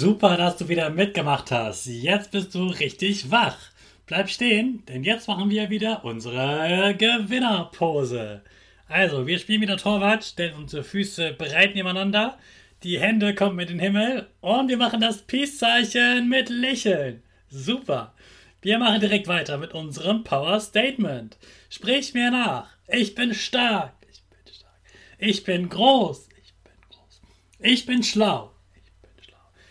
Super, dass du wieder mitgemacht hast. Jetzt bist du richtig wach. Bleib stehen, denn jetzt machen wir wieder unsere Gewinnerpose. Also, wir spielen wieder Torwart, stellen unsere Füße breit nebeneinander, die Hände kommen mit in den Himmel und wir machen das Peace-Zeichen mit Lächeln. Super. Wir machen direkt weiter mit unserem Power Statement. Sprich mir nach. Ich bin stark. Ich bin stark. Ich bin groß. Ich bin groß. Ich bin schlau.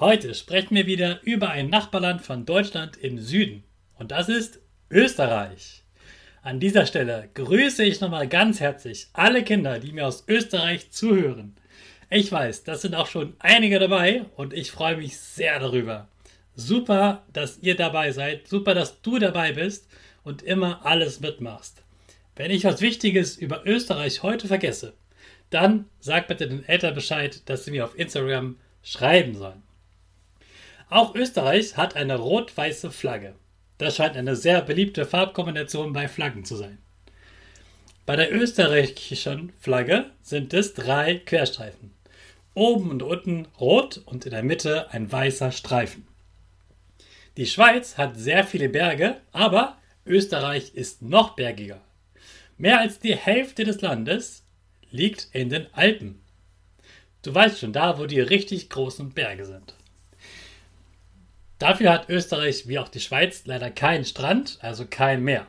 Heute sprechen wir wieder über ein Nachbarland von Deutschland im Süden. Und das ist Österreich. An dieser Stelle grüße ich nochmal ganz herzlich alle Kinder, die mir aus Österreich zuhören. Ich weiß, das sind auch schon einige dabei und ich freue mich sehr darüber. Super, dass ihr dabei seid, super, dass du dabei bist und immer alles mitmachst. Wenn ich was Wichtiges über Österreich heute vergesse, dann sag bitte den Eltern Bescheid, dass sie mir auf Instagram schreiben sollen. Auch Österreich hat eine rot-weiße Flagge. Das scheint eine sehr beliebte Farbkombination bei Flaggen zu sein. Bei der österreichischen Flagge sind es drei Querstreifen. Oben und unten rot und in der Mitte ein weißer Streifen. Die Schweiz hat sehr viele Berge, aber Österreich ist noch bergiger. Mehr als die Hälfte des Landes liegt in den Alpen. Du weißt schon da, wo die richtig großen Berge sind. Dafür hat Österreich wie auch die Schweiz leider keinen Strand, also kein Meer.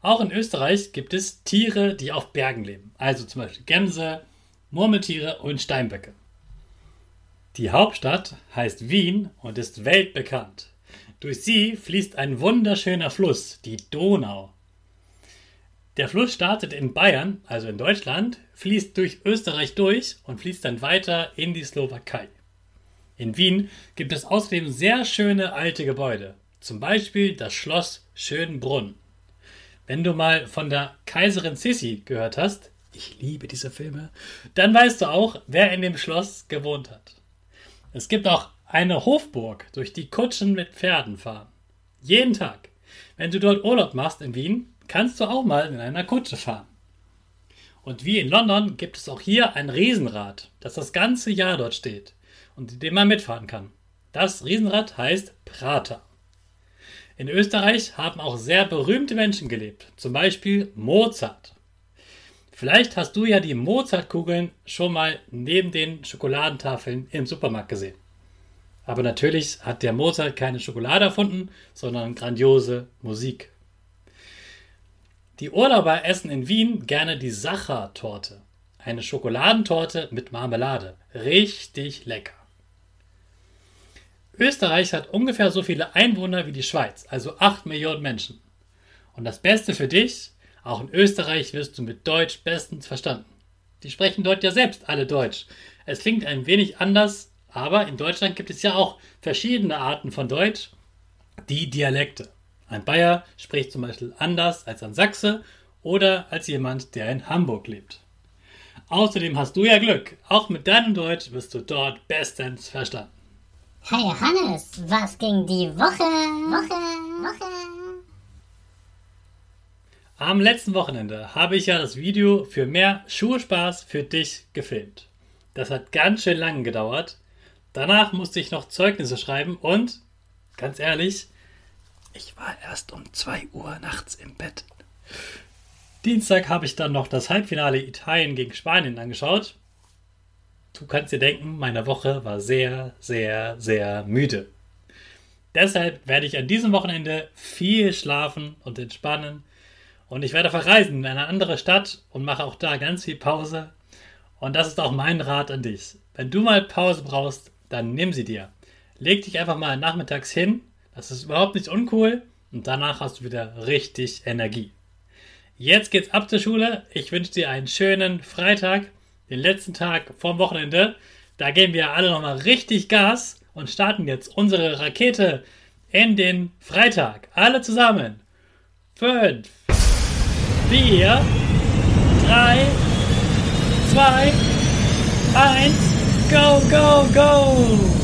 Auch in Österreich gibt es Tiere, die auf Bergen leben, also zum Beispiel Gämse, Murmeltiere und Steinböcke. Die Hauptstadt heißt Wien und ist weltbekannt. Durch sie fließt ein wunderschöner Fluss, die Donau. Der Fluss startet in Bayern, also in Deutschland, fließt durch Österreich durch und fließt dann weiter in die Slowakei. In Wien gibt es außerdem sehr schöne alte Gebäude, zum Beispiel das Schloss Schönbrunn. Wenn du mal von der Kaiserin Sissi gehört hast, ich liebe diese Filme, dann weißt du auch, wer in dem Schloss gewohnt hat. Es gibt auch eine Hofburg, durch die Kutschen mit Pferden fahren. Jeden Tag. Wenn du dort Urlaub machst in Wien, kannst du auch mal in einer Kutsche fahren. Und wie in London gibt es auch hier ein Riesenrad, das das ganze Jahr dort steht und dem man mitfahren kann. Das Riesenrad heißt Prater. In Österreich haben auch sehr berühmte Menschen gelebt, zum Beispiel Mozart. Vielleicht hast du ja die Mozartkugeln schon mal neben den Schokoladentafeln im Supermarkt gesehen. Aber natürlich hat der Mozart keine Schokolade erfunden, sondern grandiose Musik. Die Urlauber essen in Wien gerne die Sacher-Torte, eine Schokoladentorte mit Marmelade. Richtig lecker. Österreich hat ungefähr so viele Einwohner wie die Schweiz, also 8 Millionen Menschen. Und das Beste für dich, auch in Österreich wirst du mit Deutsch bestens verstanden. Die sprechen dort ja selbst alle Deutsch. Es klingt ein wenig anders, Aber in Deutschland gibt es ja auch verschiedene Arten von Deutsch, die Dialekte. Ein Bayer spricht zum Beispiel anders als ein Sachse oder als jemand, der in Hamburg lebt. Außerdem hast du ja Glück. Auch mit deinem Deutsch wirst du dort bestens verstanden. Hey Hannes, was ging die Woche? Woche, Woche. Am letzten Wochenende habe ich ja das Video für mehr Schulspaß für dich gefilmt. Das hat ganz schön lang gedauert. Danach musste ich noch Zeugnisse schreiben und, ganz ehrlich, ich war erst um 2 Uhr nachts im Bett. Dienstag habe ich dann noch das Halbfinale Italien gegen Spanien angeschaut. Du kannst dir denken, meine Woche war sehr, sehr, sehr müde. Deshalb werde ich an diesem Wochenende viel schlafen und entspannen. Und ich werde verreisen in eine andere Stadt und mache auch da ganz viel Pause. Und das ist auch mein Rat an dich. Wenn du mal Pause brauchst, dann nimm sie dir. Leg dich einfach mal nachmittags hin. Das ist überhaupt nicht uncool. Und danach hast du wieder richtig Energie. Jetzt geht's ab zur Schule. Ich wünsche dir einen schönen Freitag, den letzten Tag vorm Wochenende. Da geben wir alle nochmal richtig Gas und starten jetzt unsere Rakete in den Freitag. Alle zusammen. Fünf, vier, drei, zwei, eins, go, go, go!